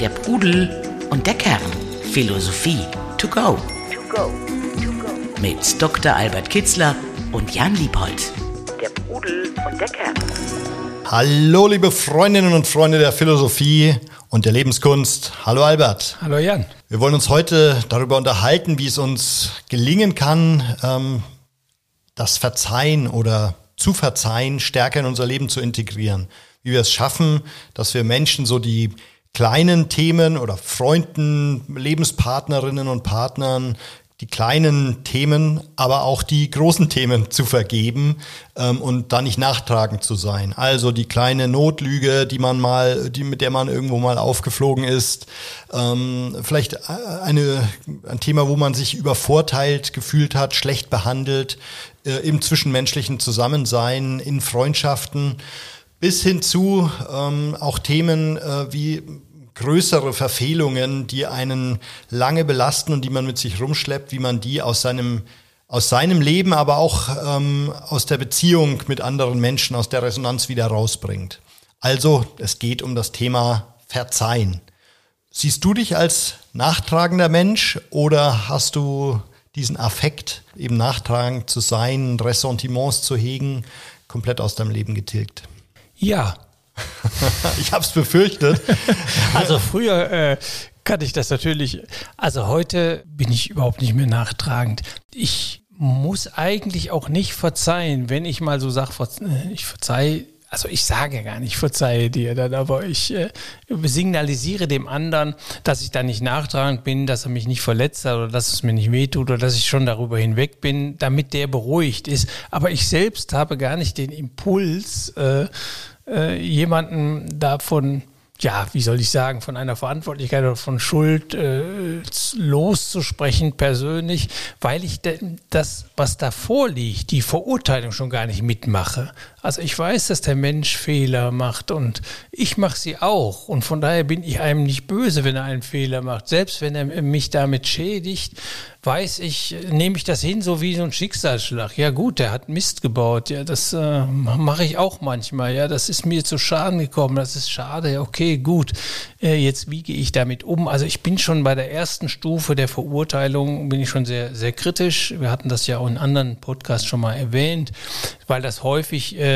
Der Pudel und der Kern. Philosophie to go. To go. To go. Mit Dr. Albert Kitzler und Jan Liebold. Der Pudel und der Kern. Hallo, liebe Freundinnen und Freunde der Philosophie und der Lebenskunst. Hallo Albert. Hallo Jan. Wir wollen uns heute darüber unterhalten, wie es uns gelingen kann, ähm, das Verzeihen oder zu verzeihen stärker in unser Leben zu integrieren. Wie wir es schaffen, dass wir Menschen so die kleinen Themen oder Freunden, Lebenspartnerinnen und Partnern die kleinen Themen, aber auch die großen Themen zu vergeben ähm, und da nicht nachtragend zu sein. Also die kleine Notlüge, die man mal, die mit der man irgendwo mal aufgeflogen ist, ähm, vielleicht eine, ein Thema, wo man sich übervorteilt gefühlt hat, schlecht behandelt äh, im zwischenmenschlichen Zusammensein, in Freundschaften bis hin zu ähm, auch Themen äh, wie größere Verfehlungen, die einen lange belasten und die man mit sich rumschleppt, wie man die aus seinem aus seinem Leben, aber auch ähm, aus der Beziehung mit anderen Menschen, aus der Resonanz wieder rausbringt. Also, es geht um das Thema Verzeihen. Siehst du dich als nachtragender Mensch oder hast du diesen Affekt, eben nachtragend zu sein, Ressentiments zu hegen, komplett aus deinem Leben getilgt? Ja, ich habe es befürchtet. Also früher äh, kannte ich das natürlich. Also heute bin ich überhaupt nicht mehr nachtragend. Ich muss eigentlich auch nicht verzeihen, wenn ich mal so sage, äh, ich verzeihe also ich sage gar nicht, verzeihe dir dann, aber ich äh, signalisiere dem anderen, dass ich da nicht nachtragend bin, dass er mich nicht verletzt hat oder dass es mir nicht wehtut oder dass ich schon darüber hinweg bin, damit der beruhigt ist. Aber ich selbst habe gar nicht den Impuls, äh, äh, jemanden davon, ja, wie soll ich sagen, von einer Verantwortlichkeit oder von Schuld äh, loszusprechen persönlich, weil ich das, was da vorliegt, die Verurteilung schon gar nicht mitmache. Also ich weiß, dass der Mensch Fehler macht und ich mache sie auch. Und von daher bin ich einem nicht böse, wenn er einen Fehler macht. Selbst wenn er mich damit schädigt, weiß ich, nehme ich das hin, so wie so ein Schicksalsschlag. Ja gut, der hat Mist gebaut. Ja, das äh, mache ich auch manchmal. Ja, das ist mir zu Schaden gekommen. Das ist schade. Okay, gut. Äh, jetzt wie gehe ich damit um? Also ich bin schon bei der ersten Stufe der Verurteilung, bin ich schon sehr, sehr kritisch. Wir hatten das ja auch in anderen Podcasts schon mal erwähnt, weil das häufig äh,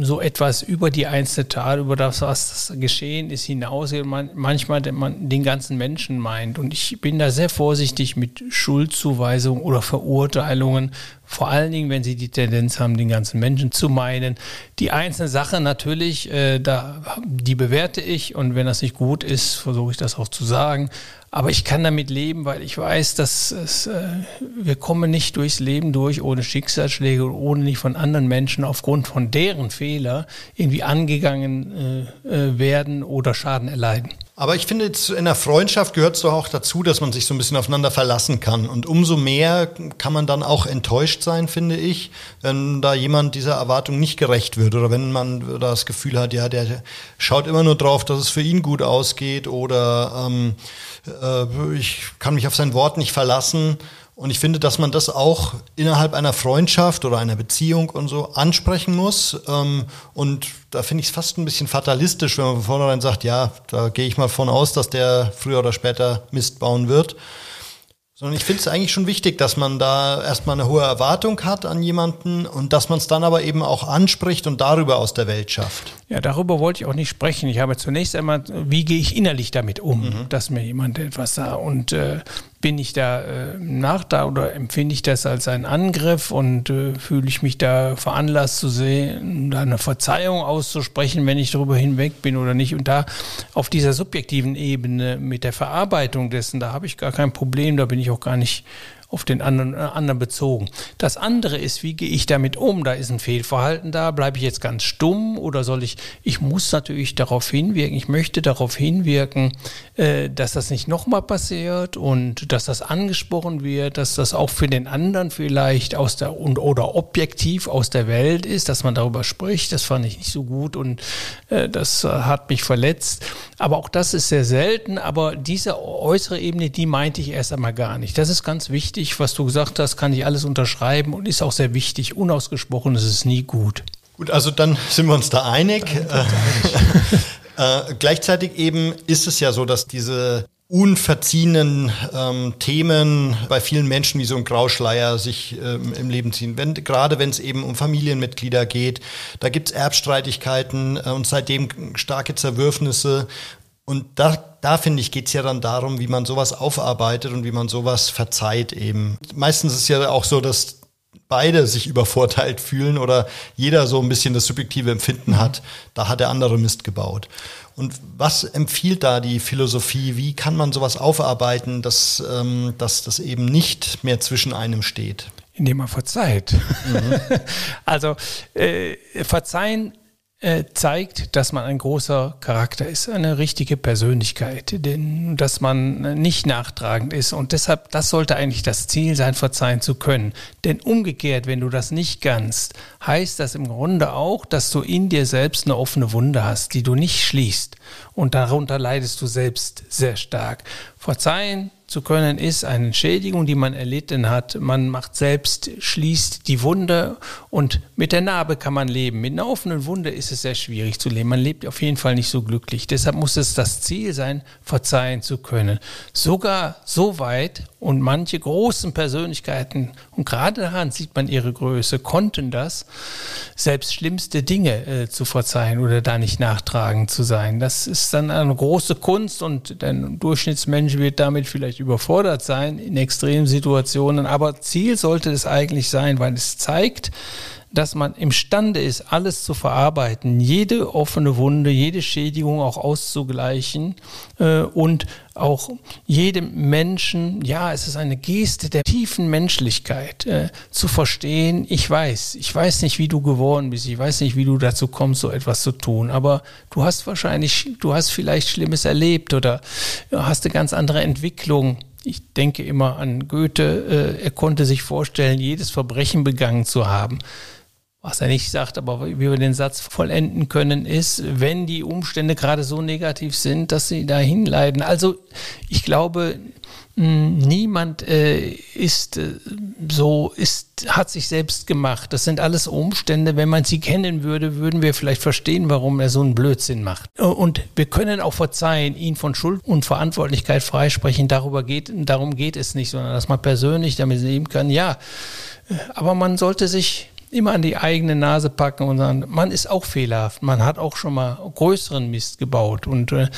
so etwas über die einzelne Tat, über das, was geschehen ist, hinausgeht, man manchmal man den ganzen Menschen meint. Und ich bin da sehr vorsichtig mit Schuldzuweisungen oder Verurteilungen, vor allen Dingen, wenn sie die Tendenz haben, den ganzen Menschen zu meinen. Die einzelne Sache natürlich, äh, da, die bewerte ich und wenn das nicht gut ist, versuche ich das auch zu sagen. Aber ich kann damit leben, weil ich weiß, dass es, äh, wir kommen nicht durchs Leben durch ohne Schicksalsschläge und ohne nicht von anderen Menschen aufgrund von deren Fehler irgendwie angegangen äh, äh, werden oder Schaden erleiden. Aber ich finde, in der Freundschaft gehört es doch auch dazu, dass man sich so ein bisschen aufeinander verlassen kann. Und umso mehr kann man dann auch enttäuscht sein, finde ich, wenn da jemand dieser Erwartung nicht gerecht wird oder wenn man das Gefühl hat, ja, der schaut immer nur drauf, dass es für ihn gut ausgeht oder ähm, äh, ich kann mich auf sein Wort nicht verlassen. Und ich finde, dass man das auch innerhalb einer Freundschaft oder einer Beziehung und so ansprechen muss. Ähm, und da finde ich es fast ein bisschen fatalistisch, wenn man von vornherein sagt, ja, da gehe ich mal von aus, dass der früher oder später Mist bauen wird. Sondern ich finde es eigentlich schon wichtig, dass man da erstmal eine hohe Erwartung hat an jemanden und dass man es dann aber eben auch anspricht und darüber aus der Welt schafft. Ja, darüber wollte ich auch nicht sprechen. Ich habe zunächst einmal, wie gehe ich innerlich damit um, mhm. dass mir jemand etwas sagt. Und äh, bin ich da äh, nach da oder empfinde ich das als einen Angriff und äh, fühle ich mich da veranlasst zu sehen, da eine Verzeihung auszusprechen, wenn ich darüber hinweg bin oder nicht. Und da auf dieser subjektiven Ebene mit der Verarbeitung dessen, da habe ich gar kein Problem, da bin ich auch gar nicht auf den anderen, äh, anderen bezogen. Das andere ist, wie gehe ich damit um? Da ist ein Fehlverhalten da. Bleibe ich jetzt ganz stumm oder soll ich, ich muss natürlich darauf hinwirken, ich möchte darauf hinwirken, äh, dass das nicht nochmal passiert und dass das angesprochen wird, dass das auch für den anderen vielleicht aus der und oder objektiv aus der Welt ist, dass man darüber spricht. Das fand ich nicht so gut und äh, das äh, hat mich verletzt. Aber auch das ist sehr selten. Aber diese äußere Ebene, die meinte ich erst einmal gar nicht. Das ist ganz wichtig richtig, was du gesagt hast, kann ich alles unterschreiben und ist auch sehr wichtig. Unausgesprochen ist es nie gut. Gut, also dann sind wir uns da einig. Äh, gleichzeitig eben ist es ja so, dass diese unverziehenen ähm, Themen bei vielen Menschen wie so ein Grauschleier sich ähm, im Leben ziehen. Wenn, gerade wenn es eben um Familienmitglieder geht, da gibt es Erbstreitigkeiten äh, und seitdem starke Zerwürfnisse. Und da, da finde ich, geht es ja dann darum, wie man sowas aufarbeitet und wie man sowas verzeiht eben. Meistens ist es ja auch so, dass beide sich übervorteilt fühlen oder jeder so ein bisschen das subjektive Empfinden hat, da hat der andere Mist gebaut. Und was empfiehlt da die Philosophie? Wie kann man sowas aufarbeiten, dass, ähm, dass das eben nicht mehr zwischen einem steht? Indem man verzeiht. Mhm. also äh, verzeihen zeigt, dass man ein großer Charakter ist, eine richtige Persönlichkeit, denn, dass man nicht nachtragend ist. Und deshalb, das sollte eigentlich das Ziel sein, verzeihen zu können. Denn umgekehrt, wenn du das nicht kannst, heißt das im Grunde auch, dass du in dir selbst eine offene Wunde hast, die du nicht schließt. Und darunter leidest du selbst sehr stark. Verzeihen zu können, ist eine Schädigung, die man erlitten hat. Man macht selbst, schließt die Wunde und mit der Narbe kann man leben. Mit einer offenen Wunde ist es sehr schwierig zu leben. Man lebt auf jeden Fall nicht so glücklich. Deshalb muss es das Ziel sein, verzeihen zu können. Sogar so weit und manche großen Persönlichkeiten, und gerade daran sieht man ihre Größe, konnten das, selbst schlimmste Dinge äh, zu verzeihen oder da nicht nachtragend zu sein. Das ist dann eine große Kunst und der Durchschnittsmensch wird damit vielleicht überfordert sein in extremen Situationen. Aber Ziel sollte es eigentlich sein, weil es zeigt, dass man imstande ist, alles zu verarbeiten, jede offene Wunde, jede Schädigung auch auszugleichen äh, und auch jedem Menschen, ja, es ist eine Geste der tiefen Menschlichkeit, äh, zu verstehen, ich weiß, ich weiß nicht, wie du geworden bist, ich weiß nicht, wie du dazu kommst, so etwas zu tun, aber du hast wahrscheinlich, du hast vielleicht Schlimmes erlebt oder hast eine ganz andere Entwicklung ich denke immer an Goethe, äh, er konnte sich vorstellen, jedes Verbrechen begangen zu haben. Was er nicht sagt, aber wie wir den Satz vollenden können, ist, wenn die Umstände gerade so negativ sind, dass sie dahin leiden. Also ich glaube, niemand äh, ist äh, so, ist, hat sich selbst gemacht. Das sind alles Umstände. Wenn man sie kennen würde, würden wir vielleicht verstehen, warum er so einen Blödsinn macht. Und wir können auch verzeihen, ihn von Schuld und Verantwortlichkeit freisprechen. Darüber geht, darum geht es nicht, sondern dass man persönlich damit leben kann. Ja, aber man sollte sich immer an die eigene Nase packen und sagen, man ist auch fehlerhaft, man hat auch schon mal größeren Mist gebaut. Und äh,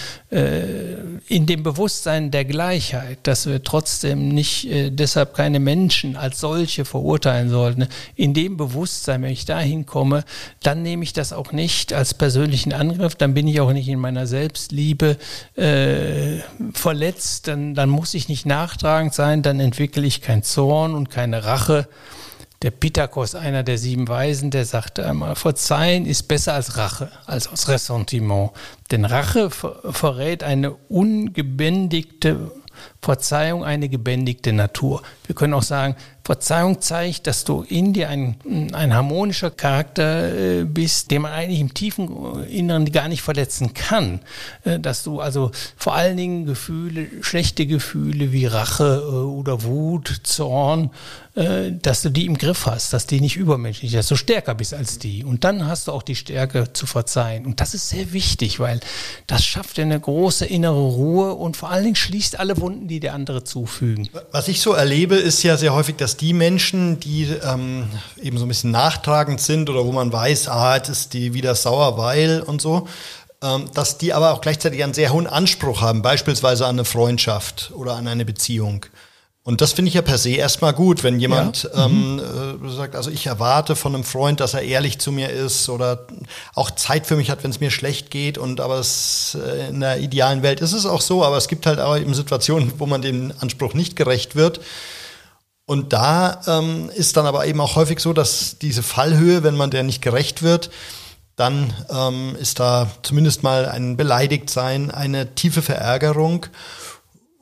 in dem Bewusstsein der Gleichheit, dass wir trotzdem nicht äh, deshalb keine Menschen als solche verurteilen sollten, in dem Bewusstsein, wenn ich dahin komme, dann nehme ich das auch nicht als persönlichen Angriff, dann bin ich auch nicht in meiner Selbstliebe äh, verletzt, dann, dann muss ich nicht nachtragend sein, dann entwickle ich keinen Zorn und keine Rache der Pitakos, einer der sieben Weisen, der sagte einmal, Verzeihen ist besser als Rache, als aus Ressentiment. Denn Rache verrät eine ungebändigte Verzeihung, eine gebändigte Natur. Wir können auch sagen, Verzeihung zeigt, dass du in dir ein, ein harmonischer Charakter äh, bist, den man eigentlich im tiefen Inneren gar nicht verletzen kann. Äh, dass du also vor allen Dingen Gefühle, schlechte Gefühle wie Rache äh, oder Wut, Zorn, dass du die im Griff hast, dass die nicht übermenschlich, dass du stärker bist als die. Und dann hast du auch die Stärke zu verzeihen. Und das ist sehr wichtig, weil das schafft dir eine große innere Ruhe und vor allen Dingen schließt alle Wunden, die der andere zufügen. Was ich so erlebe, ist ja sehr häufig, dass die Menschen, die ähm, eben so ein bisschen nachtragend sind oder wo man weiß, ah, jetzt ist die wieder sauer, weil und so, ähm, dass die aber auch gleichzeitig einen sehr hohen Anspruch haben, beispielsweise an eine Freundschaft oder an eine Beziehung. Und das finde ich ja per se erstmal gut, wenn jemand ja. ähm, mhm. äh, sagt, also ich erwarte von einem Freund, dass er ehrlich zu mir ist oder auch Zeit für mich hat, wenn es mir schlecht geht. Und aber es, äh, in der idealen Welt ist es auch so, aber es gibt halt auch eben Situationen, wo man dem Anspruch nicht gerecht wird. Und da ähm, ist dann aber eben auch häufig so, dass diese Fallhöhe, wenn man der nicht gerecht wird, dann ähm, ist da zumindest mal ein Beleidigtsein, eine tiefe Verärgerung.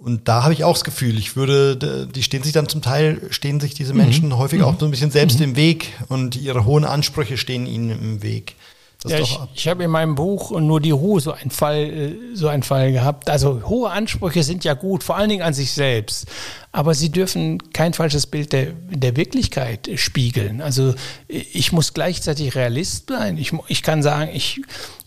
Und da habe ich auch das Gefühl, ich würde, die stehen sich dann zum Teil, stehen sich diese Menschen mhm. häufig mhm. auch so ein bisschen selbst mhm. im Weg und ihre hohen Ansprüche stehen ihnen im Weg. Ja, ich, ich habe in meinem Buch nur die Ruhe so einen Fall, äh, so einen Fall gehabt. Also hohe Ansprüche sind ja gut, vor allen Dingen an sich selbst. aber sie dürfen kein falsches Bild der, der Wirklichkeit spiegeln. Also ich muss gleichzeitig Realist bleiben. Ich, ich kann sagen, ich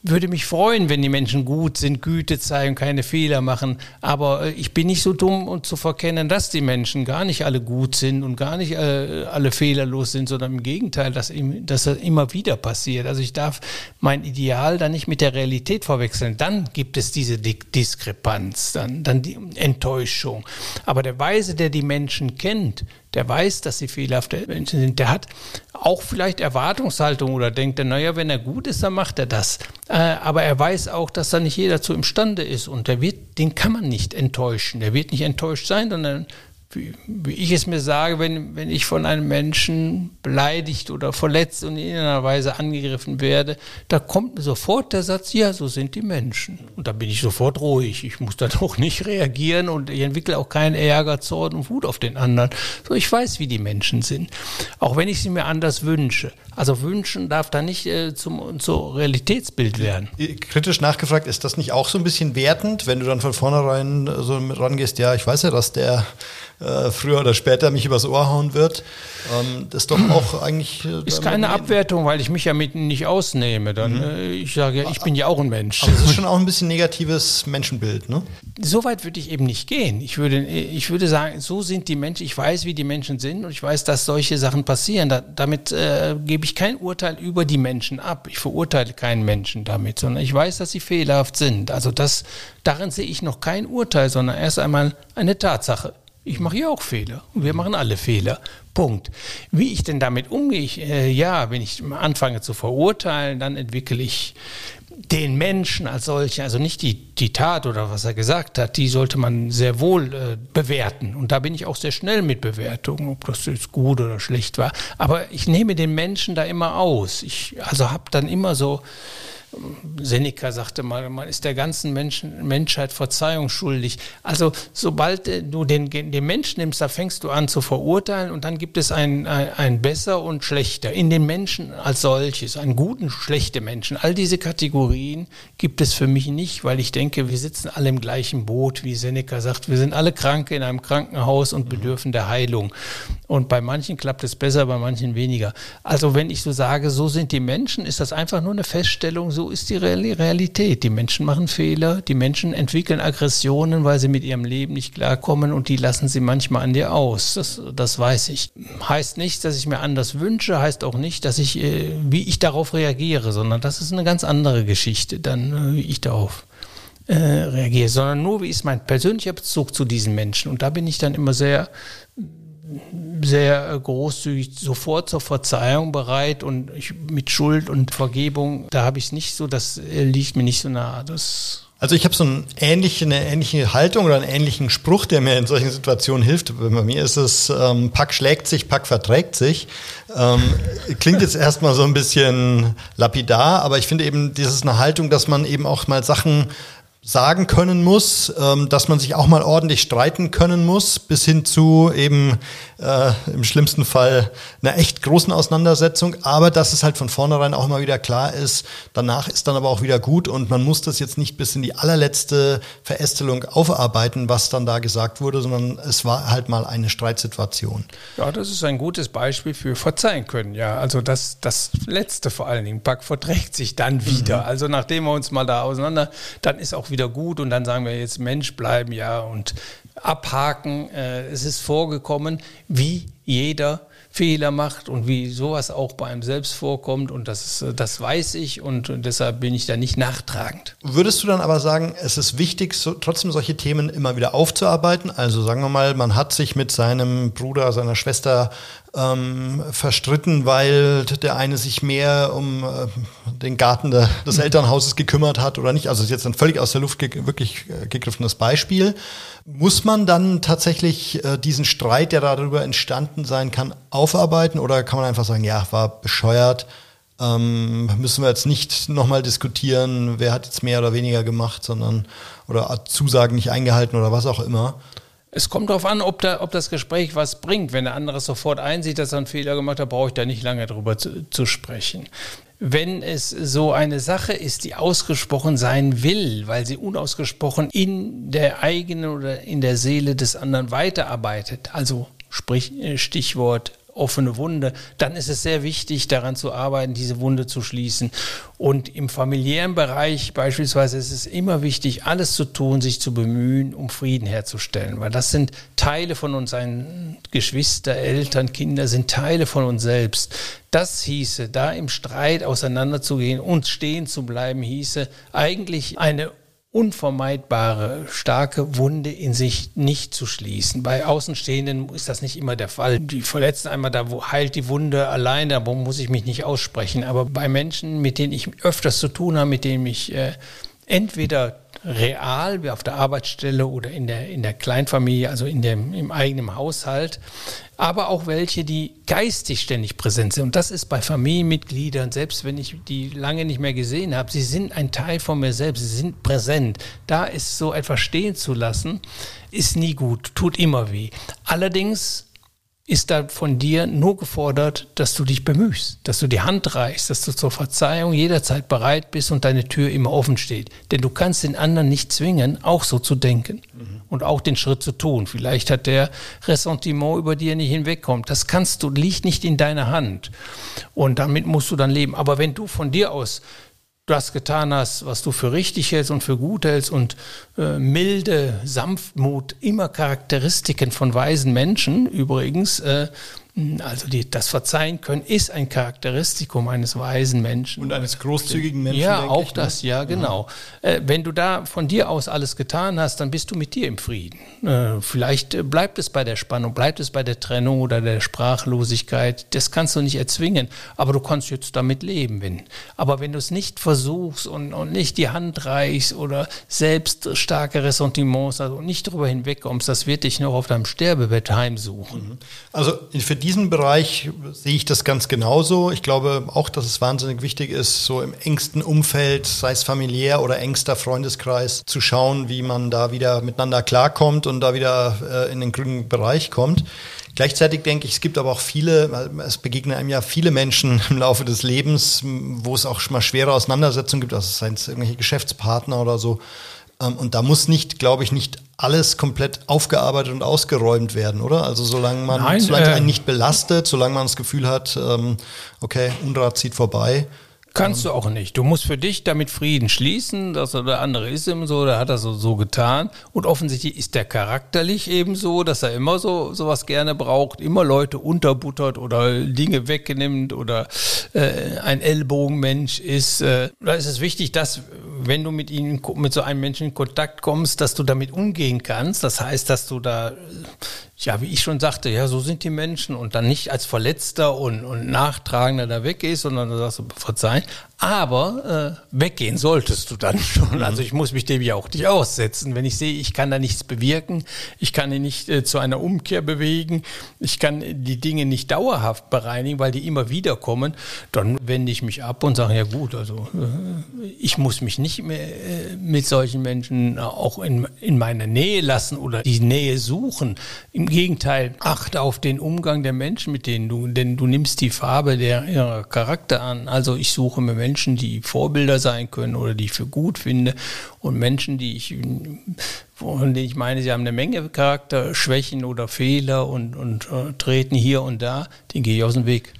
würde mich freuen, wenn die Menschen gut sind, Güte zeigen, keine Fehler machen. Aber äh, ich bin nicht so dumm, um zu verkennen, dass die Menschen gar nicht alle gut sind und gar nicht äh, alle fehlerlos sind, sondern im Gegenteil, dass, dass das immer wieder passiert. Also ich darf mein Ideal dann nicht mit der Realität verwechseln. Dann gibt es diese Diskrepanz, dann, dann die Enttäuschung. Aber der Weise, der die Menschen kennt, der weiß, dass sie fehlerhafte Menschen sind, der hat auch vielleicht Erwartungshaltung oder denkt, naja, wenn er gut ist, dann macht er das. Äh, aber er weiß auch, dass da nicht jeder zu imstande ist und der wird, den kann man nicht enttäuschen. Der wird nicht enttäuscht sein, sondern wie, wie, ich es mir sage, wenn, wenn ich von einem Menschen beleidigt oder verletzt und in einer Weise angegriffen werde, da kommt mir sofort der Satz, ja, so sind die Menschen. Und da bin ich sofort ruhig. Ich muss dann auch nicht reagieren und ich entwickle auch keinen Ärger, Zorn und Wut auf den anderen. So, ich weiß, wie die Menschen sind. Auch wenn ich sie mir anders wünsche. Also wünschen darf da nicht äh, zum, zum Realitätsbild werden. Kritisch nachgefragt, ist das nicht auch so ein bisschen wertend, wenn du dann von vornherein so rangehst, ja, ich weiß ja, dass der äh, früher oder später mich übers Ohr hauen wird. Ähm, das ist doch auch eigentlich. Äh, ist keine Abwertung, weil ich mich ja mit nicht ausnehme. Dann, mhm. äh, ich sage, ich bin ja auch ein Mensch. Aber es ist schon auch ein bisschen negatives Menschenbild, ne? So weit würde ich eben nicht gehen. Ich würde, ich würde sagen, so sind die Menschen, ich weiß, wie die Menschen sind und ich weiß, dass solche Sachen passieren. Da, damit äh, gebe ich kein Urteil über die Menschen ab. Ich verurteile keinen Menschen damit, sondern ich weiß, dass sie fehlerhaft sind. Also das, darin sehe ich noch kein Urteil, sondern erst einmal eine Tatsache. Ich mache ja auch Fehler. Wir machen alle Fehler. Punkt. Wie ich denn damit umgehe? Ich, äh, ja, wenn ich anfange zu verurteilen, dann entwickle ich den Menschen als solchen, also nicht die, die Tat oder was er gesagt hat, die sollte man sehr wohl äh, bewerten. Und da bin ich auch sehr schnell mit Bewertungen, ob das jetzt gut oder schlecht war. Aber ich nehme den Menschen da immer aus. Ich also habe dann immer so Seneca sagte mal, man ist der ganzen Menschen, Menschheit Verzeihung schuldig. Also sobald äh, du den, den Menschen nimmst, da fängst du an zu verurteilen und dann gibt es ein, ein, ein besser und schlechter. In den Menschen als solches, einen guten, schlechte Menschen. All diese Kategorien gibt es für mich nicht, weil ich denke, wir sitzen alle im gleichen Boot, wie Seneca sagt. Wir sind alle Kranke in einem Krankenhaus und bedürfen der Heilung. Und bei manchen klappt es besser, bei manchen weniger. Also wenn ich so sage, so sind die Menschen, ist das einfach nur eine Feststellung, so ist die Realität. Die Menschen machen Fehler, die Menschen entwickeln Aggressionen, weil sie mit ihrem Leben nicht klarkommen und die lassen sie manchmal an dir aus. Das, das weiß ich. Heißt nicht, dass ich mir anders wünsche, heißt auch nicht, dass ich, äh, wie ich darauf reagiere, sondern das ist eine ganz andere Geschichte, dann äh, wie ich darauf äh, reagiere, sondern nur, wie ist mein persönlicher Bezug zu diesen Menschen. Und da bin ich dann immer sehr sehr äh, großzügig sofort zur Verzeihung bereit und ich, mit Schuld und Vergebung, da habe ich es nicht so, das äh, liegt mir nicht so nah. Das also ich habe so eine ähnliche, eine ähnliche Haltung oder einen ähnlichen Spruch, der mir in solchen Situationen hilft. Bei mir ist es, ähm, Pack schlägt sich, Pack verträgt sich. Ähm, klingt jetzt erstmal so ein bisschen lapidar, aber ich finde eben, das ist eine Haltung, dass man eben auch mal Sachen sagen können muss, ähm, dass man sich auch mal ordentlich streiten können muss, bis hin zu eben äh, im schlimmsten Fall einer echt großen Auseinandersetzung, aber dass es halt von vornherein auch immer wieder klar ist, danach ist dann aber auch wieder gut und man muss das jetzt nicht bis in die allerletzte Verästelung aufarbeiten, was dann da gesagt wurde, sondern es war halt mal eine Streitsituation. Ja, das ist ein gutes Beispiel für verzeihen können, ja. Also das, das Letzte vor allen Dingen, Pack verträgt sich dann wieder. Mhm. Also nachdem wir uns mal da auseinander, dann ist auch wieder wieder gut und dann sagen wir jetzt Mensch bleiben, ja, und abhaken. Äh, es ist vorgekommen, wie jeder Fehler macht und wie sowas auch bei einem selbst vorkommt und das, das weiß ich und deshalb bin ich da nicht nachtragend. Würdest du dann aber sagen, es ist wichtig, so, trotzdem solche Themen immer wieder aufzuarbeiten? Also sagen wir mal, man hat sich mit seinem Bruder, seiner Schwester ähm, verstritten, weil der eine sich mehr um äh, den Garten de, des Elternhauses gekümmert hat oder nicht. Also ist jetzt ein völlig aus der Luft ge wirklich äh, gegriffenes Beispiel. Muss man dann tatsächlich äh, diesen Streit, der darüber entstanden sein kann, aufarbeiten oder kann man einfach sagen, ja, war bescheuert, ähm, müssen wir jetzt nicht nochmal diskutieren, wer hat jetzt mehr oder weniger gemacht, sondern oder Zusagen nicht eingehalten oder was auch immer. Es kommt darauf an, ob, da, ob das Gespräch was bringt. Wenn der andere sofort einsieht, dass er einen Fehler gemacht hat, brauche ich da nicht lange drüber zu, zu sprechen. wenn es so eine Sache ist, die ausgesprochen sein will, weil sie unausgesprochen in der eigenen oder in der Seele des anderen weiterarbeitet, also sprich äh, Stichwort offene Wunde, dann ist es sehr wichtig, daran zu arbeiten, diese Wunde zu schließen. Und im familiären Bereich beispielsweise ist es immer wichtig, alles zu tun, sich zu bemühen, um Frieden herzustellen, weil das sind Teile von uns, ein Geschwister, Eltern, Kinder sind Teile von uns selbst. Das hieße, da im Streit auseinanderzugehen und stehen zu bleiben, hieße eigentlich eine unvermeidbare, starke Wunde in sich nicht zu schließen. Bei Außenstehenden ist das nicht immer der Fall. Die verletzen einmal, da heilt die Wunde alleine, da muss ich mich nicht aussprechen. Aber bei Menschen, mit denen ich öfters zu tun habe, mit denen ich äh, entweder real, wie auf der Arbeitsstelle oder in der, in der Kleinfamilie, also in dem, im eigenen Haushalt, aber auch welche, die geistig ständig präsent sind. Und das ist bei Familienmitgliedern, selbst wenn ich die lange nicht mehr gesehen habe, sie sind ein Teil von mir selbst, sie sind präsent. Da ist so etwas stehen zu lassen, ist nie gut, tut immer weh. Allerdings ist da von dir nur gefordert, dass du dich bemühst, dass du die Hand reichst, dass du zur Verzeihung jederzeit bereit bist und deine Tür immer offen steht. Denn du kannst den anderen nicht zwingen, auch so zu denken mhm. und auch den Schritt zu tun. Vielleicht hat der Ressentiment über dir nicht hinwegkommt. Das kannst du, liegt nicht in deiner Hand. Und damit musst du dann leben. Aber wenn du von dir aus das getan hast, was du für richtig hältst und für gut hältst und äh, milde, Sanftmut, immer Charakteristiken von weisen Menschen übrigens, äh, also die, das Verzeihen können ist ein Charakteristikum eines weisen Menschen. Und eines großzügigen Menschen. Ja, auch ich, ne? das, ja, genau. Mhm. Äh, wenn du da von dir aus alles getan hast, dann bist du mit dir im Frieden. Äh, vielleicht bleibt es bei der Spannung, bleibt es bei der Trennung oder der Sprachlosigkeit. Das kannst du nicht erzwingen, aber du kannst jetzt damit leben. Wenn. Aber wenn du es nicht versuchst und, und nicht die Hand reichst oder selbst starke Ressentiments, also nicht darüber hinwegkommst, das wird dich noch auf deinem Sterbebett heimsuchen. Mhm. Also für die diesem Bereich sehe ich das ganz genauso. Ich glaube auch, dass es wahnsinnig wichtig ist, so im engsten Umfeld, sei es familiär oder engster Freundeskreis, zu schauen, wie man da wieder miteinander klarkommt und da wieder äh, in den grünen Bereich kommt. Gleichzeitig denke ich, es gibt aber auch viele, es begegnen einem ja viele Menschen im Laufe des Lebens, wo es auch schon mal schwere Auseinandersetzungen gibt, also seien es irgendwelche Geschäftspartner oder so. Ähm, und da muss nicht, glaube ich, nicht alles komplett aufgearbeitet und ausgeräumt werden, oder? Also solange man, Nein, solange äh, einen nicht belastet, solange man das Gefühl hat, ähm, okay, Unrat zieht vorbei, Kannst du auch nicht. Du musst für dich damit Frieden schließen, dass der andere ist eben so, der hat das so, so getan. Und offensichtlich ist der charakterlich eben so, dass er immer so sowas gerne braucht, immer Leute unterbuttert oder Dinge wegnimmt oder äh, ein Ellbogenmensch ist. Äh, da ist es wichtig, dass wenn du mit ihnen mit so einem Menschen in Kontakt kommst, dass du damit umgehen kannst. Das heißt, dass du da ja, wie ich schon sagte, ja, so sind die Menschen und dann nicht als Verletzter und, und Nachtragender da weggehst, sondern du sagst, verzeihen. Aber äh, weggehen solltest du dann schon. Also ich muss mich dem ja auch nicht aussetzen. Wenn ich sehe, ich kann da nichts bewirken, ich kann ihn nicht äh, zu einer Umkehr bewegen, ich kann die Dinge nicht dauerhaft bereinigen, weil die immer wieder kommen, dann wende ich mich ab und sage, ja gut, also äh, ich muss mich nicht mehr äh, mit solchen Menschen auch in, in meiner Nähe lassen oder die Nähe suchen. Im Gegenteil, achte auf den Umgang der Menschen, mit denen du, denn du nimmst die Farbe der ihrer Charakter an. Also ich suche mir Menschen, Menschen, die Vorbilder sein können oder die ich für gut finde und Menschen, die ich, von denen ich meine, sie haben eine Menge Charakterschwächen oder Fehler und, und äh, treten hier und da, den gehe ich aus dem Weg.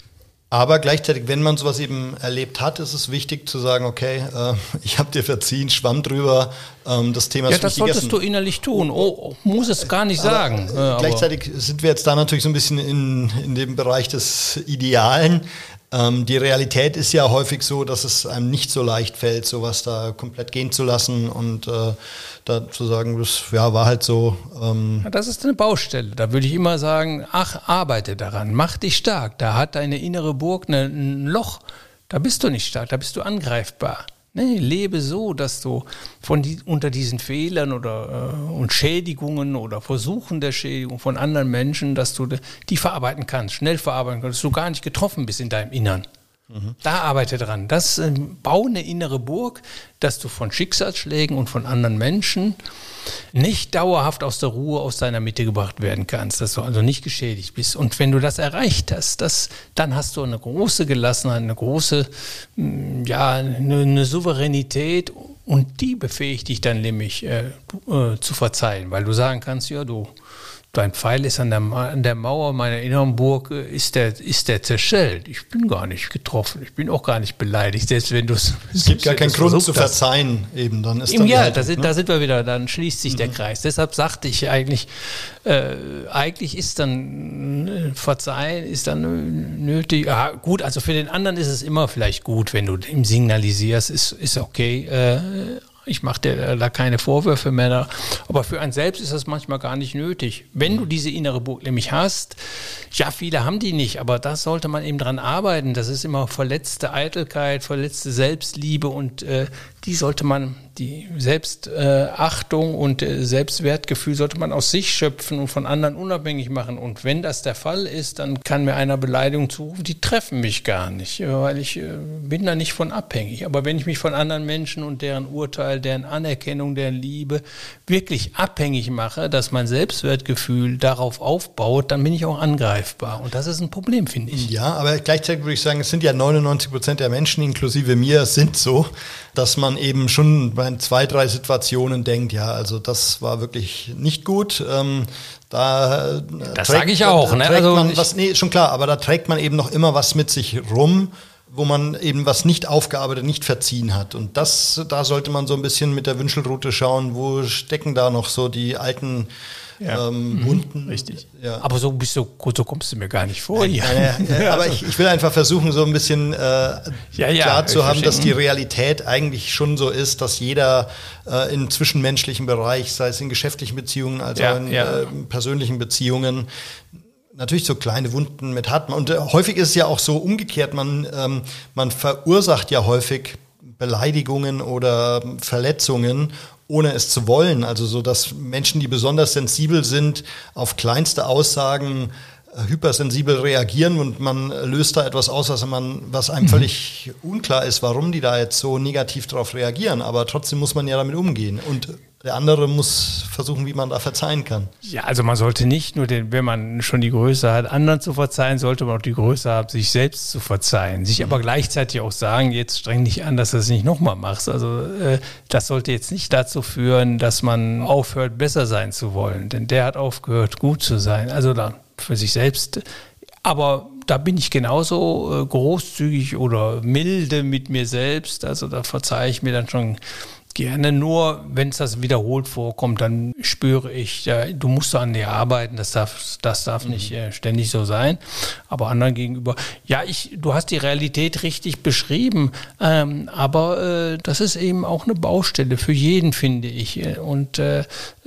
Aber gleichzeitig, wenn man sowas eben erlebt hat, ist es wichtig zu sagen, okay, äh, ich habe dir verziehen, schwamm drüber, ähm, das Thema ist Ja, das solltest gegessen. du innerlich tun. Oh, muss es gar nicht sagen. Aber, äh, gleichzeitig sind wir jetzt da natürlich so ein bisschen in, in dem Bereich des Idealen. Ähm, die Realität ist ja häufig so, dass es einem nicht so leicht fällt, sowas da komplett gehen zu lassen und äh, da zu sagen, das ja, war halt so. Ähm das ist eine Baustelle. Da würde ich immer sagen, ach, arbeite daran, mach dich stark. Da hat deine innere Burg eine, ein Loch. Da bist du nicht stark, da bist du angreifbar. Nee, lebe so, dass du von die, unter diesen Fehlern oder äh, und Schädigungen oder Versuchen der Schädigung von anderen Menschen, dass du die verarbeiten kannst, schnell verarbeiten kannst, dass du gar nicht getroffen bist in deinem Innern. Da arbeite dran. Das äh, bau eine innere Burg, dass du von Schicksalsschlägen und von anderen Menschen nicht dauerhaft aus der Ruhe, aus deiner Mitte gebracht werden kannst, dass du also nicht geschädigt bist. Und wenn du das erreicht hast, das, dann hast du eine große Gelassenheit, eine große, mm, ja, eine, eine Souveränität und die befähigt dich dann nämlich äh, äh, zu verzeihen, weil du sagen kannst, ja, du, dein Pfeil ist an der, an der Mauer meiner inneren Burg, äh, ist der, ist der zerschellt. Ich bin gar nicht getroffen, ich bin auch gar nicht beleidigt, selbst wenn du es. Es gibt gar keinen Grund zu verzeihen, eben. Dann ist dann ja, Haltung, da, sind, ne? da sind wir wieder, dann schließt sich mhm. der Kreis. Deshalb sagte ich eigentlich, äh, eigentlich ist dann äh, Verzeihen ist dann nötig. Ja, gut, also für den anderen ist es immer vielleicht gut, wenn du ihm signalisierst, ist, ist okay. Äh, ich mache dir da keine Vorwürfe mehr. Aber für einen selbst ist das manchmal gar nicht nötig. Wenn du diese innere Burg nämlich hast, ja, viele haben die nicht, aber da sollte man eben dran arbeiten. Das ist immer verletzte Eitelkeit, verletzte Selbstliebe und äh, die sollte man, die Selbstachtung äh, und äh, Selbstwertgefühl sollte man aus sich schöpfen und von anderen unabhängig machen. Und wenn das der Fall ist, dann kann mir einer Beleidigung zurufen, die treffen mich gar nicht, weil ich äh, bin da nicht von abhängig. Aber wenn ich mich von anderen Menschen und deren Urteil, deren Anerkennung, deren Liebe wirklich abhängig mache, dass mein Selbstwertgefühl darauf aufbaut, dann bin ich auch angreifbar. Und das ist ein Problem, finde ich. Ja, aber gleichzeitig würde ich sagen, es sind ja 99 Prozent der Menschen, inklusive mir, sind so dass man eben schon bei zwei, drei Situationen denkt, ja, also das war wirklich nicht gut. Ähm, da, äh, das sage ich auch. Ne? also man was, nee, schon klar, aber da trägt man eben noch immer was mit sich rum, wo man eben was nicht aufgearbeitet, nicht verziehen hat. Und das, da sollte man so ein bisschen mit der Wünschelrute schauen, wo stecken da noch so die alten ja. ähm, Wunden. Mhm, richtig. Ja. Aber so bist du, so kommst du mir gar nicht vor. Ja, ja, aber ich, ich will einfach versuchen, so ein bisschen äh, klar zu haben, dass die Realität eigentlich schon so ist, dass jeder äh, im zwischenmenschlichen Bereich, sei es in geschäftlichen Beziehungen, also in äh, persönlichen Beziehungen, natürlich so kleine Wunden mit hat. Und äh, häufig ist es ja auch so umgekehrt, man, ähm, man verursacht ja häufig Beleidigungen oder Verletzungen ohne es zu wollen. Also so, dass Menschen, die besonders sensibel sind, auf kleinste Aussagen äh, hypersensibel reagieren und man löst da etwas aus, was, man, was einem mhm. völlig unklar ist, warum die da jetzt so negativ darauf reagieren. Aber trotzdem muss man ja damit umgehen. Und der andere muss versuchen, wie man da verzeihen kann. Ja, also man sollte nicht nur, den, wenn man schon die Größe hat, anderen zu verzeihen, sollte man auch die Größe haben, sich selbst zu verzeihen. Sich mhm. aber gleichzeitig auch sagen, jetzt streng dich an, dass du es nicht nochmal machst. Also äh, das sollte jetzt nicht dazu führen, dass man aufhört, besser sein zu wollen. Denn der hat aufgehört, gut zu sein. Also da für sich selbst. Aber da bin ich genauso äh, großzügig oder milde mit mir selbst. Also da verzeihe ich mir dann schon gerne. Nur wenn es das wiederholt vorkommt, dann spüre ich, ja, du musst an dir arbeiten. Das darf, das darf mhm. nicht äh, ständig so sein. Aber anderen gegenüber, ja, ich, du hast die Realität richtig beschrieben. Ähm, aber äh, das ist eben auch eine Baustelle für jeden, finde ich. Und äh,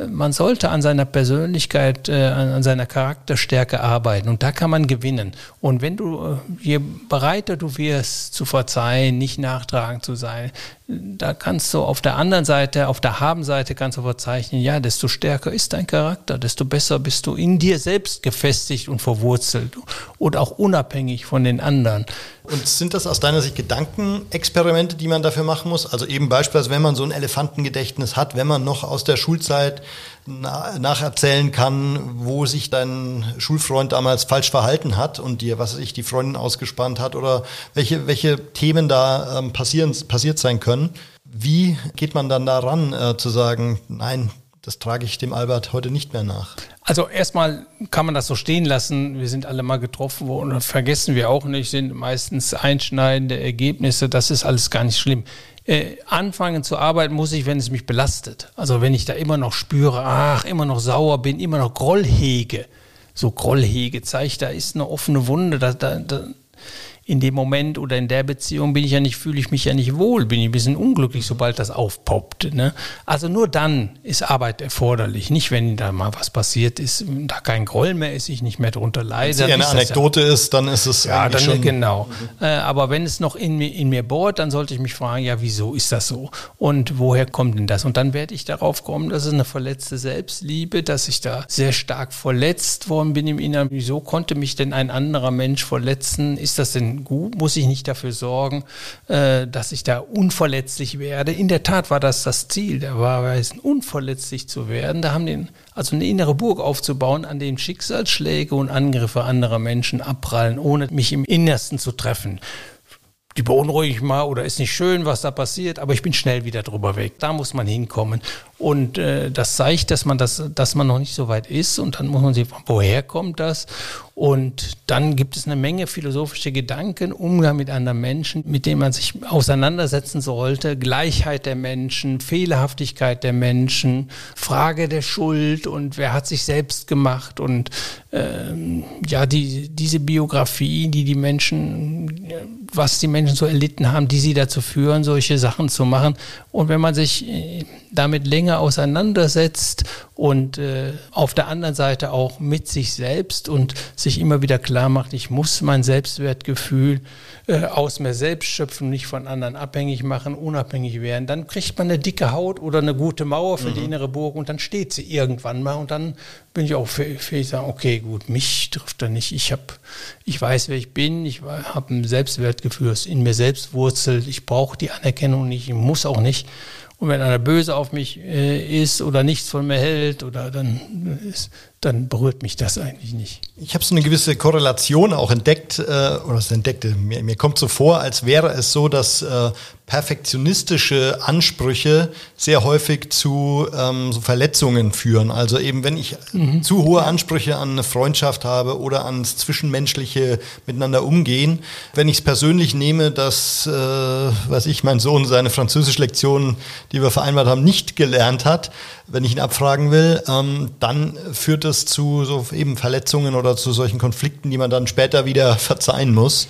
man sollte an seiner Persönlichkeit, äh, an, seiner Charakterstärke arbeiten. Und da kann man gewinnen. Und wenn du, äh, je bereiter du wirst zu verzeihen, nicht nachtragend zu sein, da kannst du auf der anderen Seite, auf der Haben-Seite kannst du verzeichnen, ja, desto stärker ist dein Charakter, desto besser bist du in dir selbst gefestigt und verwurzelt und auch unabhängig von den anderen. Und sind das aus deiner Sicht Gedankenexperimente, die man dafür machen muss? Also eben beispielsweise, wenn man so ein Elefantengedächtnis hat, wenn man noch aus der Schulzeit nacherzählen kann, wo sich dein Schulfreund damals falsch verhalten hat und dir, was sich die Freundin ausgespannt hat oder welche, welche Themen da ähm, passieren, passiert sein können. Wie geht man dann daran, äh, zu sagen, nein, das trage ich dem Albert heute nicht mehr nach? Also erstmal kann man das so stehen lassen. Wir sind alle mal getroffen worden und vergessen wir auch nicht, sind meistens einschneidende Ergebnisse. Das ist alles gar nicht schlimm äh, anfangen zu arbeiten muss ich, wenn es mich belastet. Also wenn ich da immer noch spüre, ach, immer noch sauer bin, immer noch Groll hege. So Groll hege zeigt, da ist eine offene Wunde, da, da, da in dem Moment oder in der Beziehung bin ich ja nicht, fühle ich mich ja nicht wohl, bin ich ein bisschen unglücklich, sobald das aufpoppt. Ne? Also nur dann ist Arbeit erforderlich, nicht wenn da mal was passiert ist, da kein Groll mehr ist, ich nicht mehr drunter leide. Wenn es eine Anekdote ja, ist, dann ist es ja dann schon genau. Mhm. Äh, aber wenn es noch in mir, in mir bohrt, dann sollte ich mich fragen, ja, wieso ist das so? Und woher kommt denn das? Und dann werde ich darauf kommen, dass es eine verletzte Selbstliebe, dass ich da sehr stark verletzt worden bin im Inneren. Wieso konnte mich denn ein anderer Mensch verletzen? Ist das denn muss ich nicht dafür sorgen, äh, dass ich da unverletzlich werde. In der Tat war das das Ziel, der Wahrweisen, unverletzlich zu werden. Da haben den, also eine innere Burg aufzubauen, an dem Schicksalsschläge und Angriffe anderer Menschen abprallen, ohne mich im Innersten zu treffen die beunruhige ich mal oder ist nicht schön, was da passiert, aber ich bin schnell wieder drüber weg. Da muss man hinkommen. Und äh, das zeigt, dass man das, dass man noch nicht so weit ist. Und dann muss man sich, woher kommt das? Und dann gibt es eine Menge philosophische Gedanken, Umgang mit anderen Menschen, mit denen man sich auseinandersetzen sollte. Gleichheit der Menschen, Fehlerhaftigkeit der Menschen, Frage der Schuld und wer hat sich selbst gemacht und ähm, ja, die, diese Biografie, die die Menschen, was die Menschen so erlitten haben, die sie dazu führen, solche Sachen zu machen. Und wenn man sich äh, damit länger auseinandersetzt und äh, auf der anderen Seite auch mit sich selbst und sich immer wieder klar macht, ich muss mein Selbstwertgefühl äh, aus mir selbst schöpfen, nicht von anderen abhängig machen, unabhängig werden, dann kriegt man eine dicke Haut oder eine gute Mauer für mhm. die innere Burg und dann steht sie irgendwann mal und dann bin ich auch fähig zu sagen, okay, gut, mich trifft er nicht. Ich habe, ich weiß, wer ich bin, ich habe ein Selbstwertgefühl, das in mir selbst wurzelt, ich brauche die Anerkennung nicht, ich muss auch nicht. Und wenn einer böse auf mich äh, ist oder nichts von mir hält, oder dann, ist, dann berührt mich das eigentlich nicht. Ich habe so eine gewisse Korrelation auch entdeckt, äh, oder es entdeckte, mir, mir kommt so vor, als wäre es so, dass äh, perfektionistische Ansprüche sehr häufig zu ähm, so Verletzungen führen. Also eben, wenn ich mhm. zu hohe Ansprüche an eine Freundschaft habe oder ans zwischenmenschliche Miteinander umgehen, wenn ich es persönlich nehme, dass, äh, was ich, mein Sohn seine Französisch-Lektion, die wir vereinbart haben, nicht gelernt hat, wenn ich ihn abfragen will, ähm, dann führt es zu so eben Verletzungen oder zu solchen Konflikten, die man dann später wieder verzeihen muss.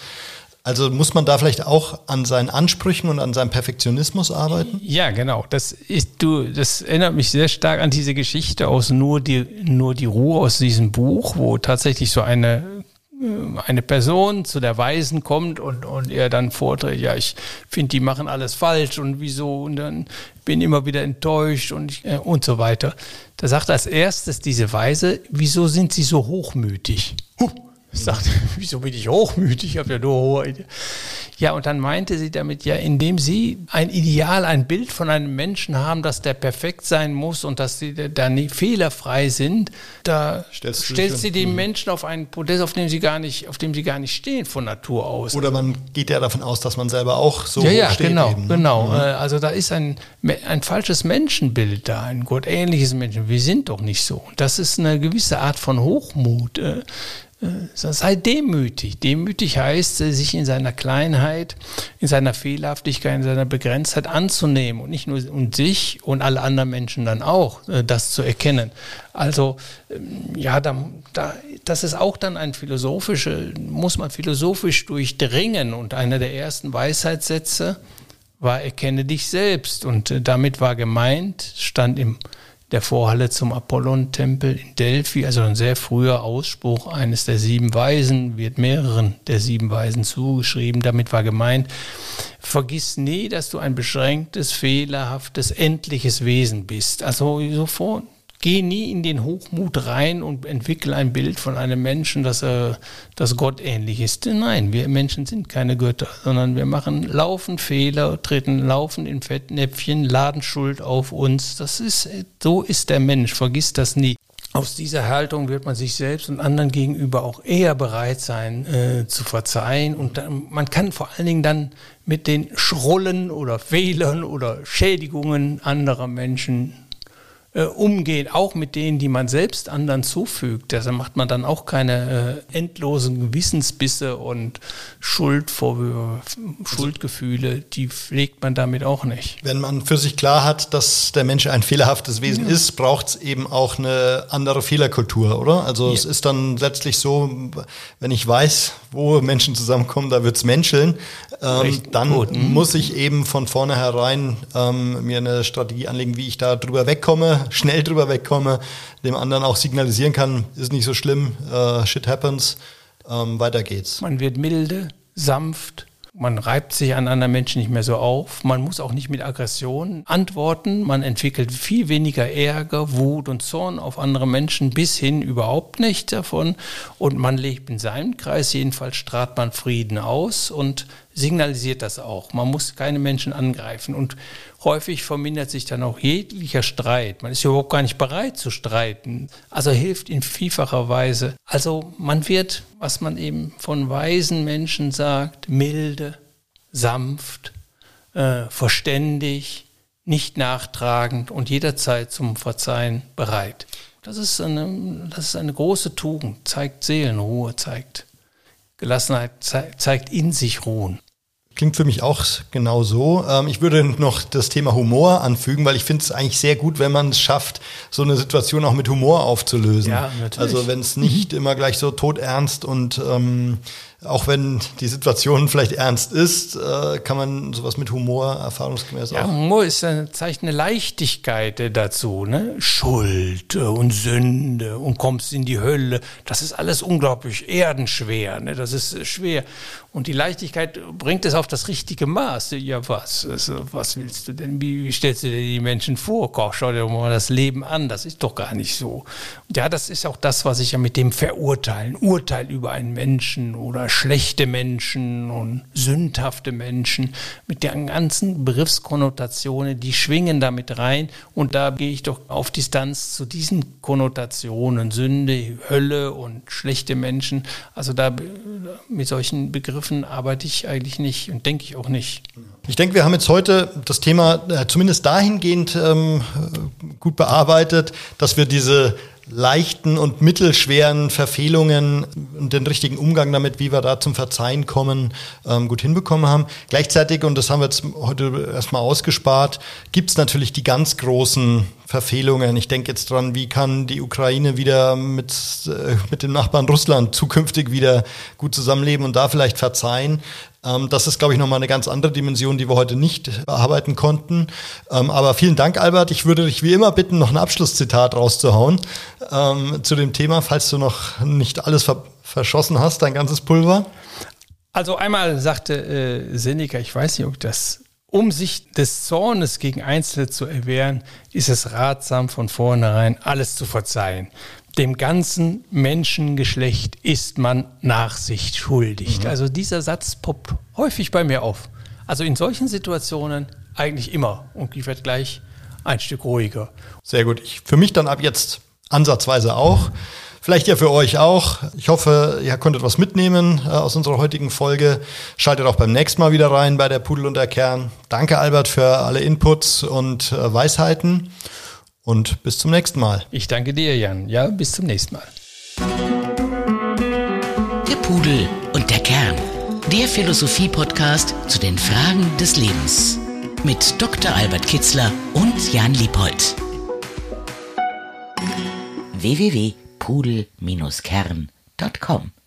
Also muss man da vielleicht auch an seinen Ansprüchen und an seinem Perfektionismus arbeiten? Ja, genau. Das, ist, du, das erinnert mich sehr stark an diese Geschichte aus Nur die, Nur die Ruhe aus diesem Buch, wo tatsächlich so eine, äh, eine Person zu der Weisen kommt und, und er dann vorträgt, ja, ich finde, die machen alles falsch und wieso und dann bin immer wieder enttäuscht und, äh, und so weiter. Da sagt als erstes diese Weise, wieso sind sie so hochmütig? Huh sagt, wieso bin ich hochmütig? Ich habe ja nur hohe. Ja, und dann meinte sie damit ja, indem sie ein Ideal, ein Bild von einem Menschen haben, dass der perfekt sein muss und dass sie da nie fehlerfrei sind, da stellst, stellst sie den mhm. Menschen auf einen Podest, auf dem sie gar nicht, auf dem sie gar nicht stehen von Natur aus. Oder man geht ja davon aus, dass man selber auch so ja, ja, steht. Genau, eben, ne? genau. Mhm. Äh, also da ist ein, ein falsches Menschenbild da, ein gottähnliches Menschen. Wir sind doch nicht so. Das ist eine gewisse Art von Hochmut äh, sei demütig. Demütig heißt, äh, sich in seiner Kleinheit, in seiner Fehlerhaftigkeit, in seiner Begrenztheit anzunehmen und nicht nur und sich und alle anderen Menschen dann auch, äh, das zu erkennen. Also ähm, ja, da, da, das ist auch dann ein philosophische, muss man philosophisch durchdringen und einer der ersten Weisheitssätze war, erkenne dich selbst und äh, damit war gemeint, stand im der Vorhalle zum Apollon-Tempel in Delphi, also ein sehr früher Ausspruch eines der sieben Weisen, wird mehreren der sieben Weisen zugeschrieben. Damit war gemeint, vergiss nie, dass du ein beschränktes, fehlerhaftes, endliches Wesen bist. Also sofort Geh nie in den Hochmut rein und entwickle ein Bild von einem Menschen, dass er das Gott ähnlich ist. Nein, wir Menschen sind keine Götter, sondern wir machen laufend Fehler, treten laufend in Fettnäpfchen, laden Schuld auf uns. Das ist, so ist der Mensch. Vergiss das nie. Aus dieser Haltung wird man sich selbst und anderen gegenüber auch eher bereit sein äh, zu verzeihen. Und dann, man kann vor allen Dingen dann mit den Schrullen oder Fehlern oder Schädigungen anderer Menschen äh, umgehen, auch mit denen, die man selbst anderen zufügt. Da macht man dann auch keine äh, endlosen Gewissensbisse und Schuldvorwürfe, Schuldgefühle, die pflegt man damit auch nicht. Wenn man für sich klar hat, dass der Mensch ein fehlerhaftes Wesen ja. ist, braucht es eben auch eine andere Fehlerkultur, oder? Also ja. es ist dann letztlich so, wenn ich weiß, wo Menschen zusammenkommen, da wird's menscheln, ähm, dann Gut. Mhm. muss ich eben von vornherein ähm, mir eine Strategie anlegen, wie ich da drüber wegkomme, schnell drüber wegkomme, dem anderen auch signalisieren kann, ist nicht so schlimm, äh, shit happens, ähm, weiter geht's. Man wird milde, sanft Man reibt sich an anderen Menschen nicht mehr so auf. Man muss auch nicht mit Aggression antworten. Man entwickelt viel weniger Ärger, Wut und Zorn auf andere Menschen bis hin überhaupt nicht davon. Und man lebt in seinem Kreis, jedenfalls strahlt man Frieden aus und signalisiert das auch. Man muss keine Menschen angreifen. Und häufig vermindert sich dann auch jeglicher Streit. Man ist überhaupt gar nicht bereit zu streiten. Also hilft in vielfacher Weise. Also man wird, was man eben von weisen Menschen sagt, milde, sanft, äh, verständig, nicht nachtragend und jederzeit zum Verzeihen bereit. Das ist eine, das ist eine große Tugend, zeigt Seelenruhe, zeigt Gelassenheit, zeigt in sich Ruhen. Klingt für mich auch genau so. Ähm, ich würde noch das Thema Humor anfügen, weil ich finde es eigentlich sehr gut, wenn man es schafft, so eine Situation auch mit Humor aufzulösen. Ja, natürlich. Also wenn es nicht immer gleich so todernst und ähm, auch wenn die Situation vielleicht ernst ist, äh, kann man sowas mit Humor erfahrungsgemäß ja, auch. Humor ist ein Zeichen eine Leichtigkeit dazu, ne? Schuld und Sünde und kommst in die Hölle. Das ist alles unglaublich erdenschwer, ne? Das ist schwer. Und die Leichtigkeit bringt es auf das richtige Maß. Ja, was? Also, was willst du denn? Wie, wie stellst du dir die Menschen vor? Koch, schau dir mal das Leben an. Das ist doch gar nicht so. Ja, das ist auch das, was ich ja mit dem Verurteilen, Urteil über einen Menschen oder schlechte Menschen und sündhafte Menschen mit den ganzen Begriffskonnotationen, die schwingen damit rein. Und da gehe ich doch auf Distanz zu diesen Konnotationen. Sünde, Hölle und schlechte Menschen. Also da mit solchen Begriffen arbeite ich eigentlich nicht und denke ich auch nicht. Ich denke, wir haben jetzt heute das Thema äh, zumindest dahingehend ähm, gut bearbeitet, dass wir diese leichten und mittelschweren Verfehlungen und den richtigen Umgang damit, wie wir da zum Verzeihen kommen, ähm, gut hinbekommen haben. Gleichzeitig, und das haben wir jetzt heute erstmal ausgespart, gibt es natürlich die ganz großen Verfehlungen. Ich denke jetzt dran, wie kann die Ukraine wieder mit, äh, mit dem Nachbarn Russland zukünftig wieder gut zusammenleben und da vielleicht verzeihen. Ähm, das ist, glaube ich, nochmal eine ganz andere Dimension, die wir heute nicht bearbeiten konnten. Ähm, aber vielen Dank, Albert. Ich würde dich wie immer bitten, noch ein Abschlusszitat rauszuhauen ähm, zu dem Thema, falls du noch nicht alles ver verschossen hast, dein ganzes Pulver. Also einmal sagte äh, Seneca, ich weiß nicht, ob das um sich des Zornes gegen Einzelne zu erwehren, ist es ratsam, von vornherein alles zu verzeihen. Dem ganzen Menschengeschlecht ist man Nachsicht schuldig. Mhm. Also dieser Satz poppt häufig bei mir auf. Also in solchen Situationen eigentlich immer. Und ich werde gleich ein Stück ruhiger. Sehr gut. Ich, für mich dann ab jetzt ansatzweise auch. Vielleicht ja für euch auch. Ich hoffe, ihr konntet was mitnehmen äh, aus unserer heutigen Folge. Schaltet auch beim nächsten Mal wieder rein bei der Pudel und der Kern. Danke, Albert, für alle Inputs und äh, Weisheiten. Und bis zum nächsten Mal. Ich danke dir, Jan. Ja, bis zum nächsten Mal. Der Pudel und der Kern. Der Philosophie-Podcast zu den Fragen des Lebens. Mit Dr. Albert Kitzler und Jan Liebold. www pudel-kern.com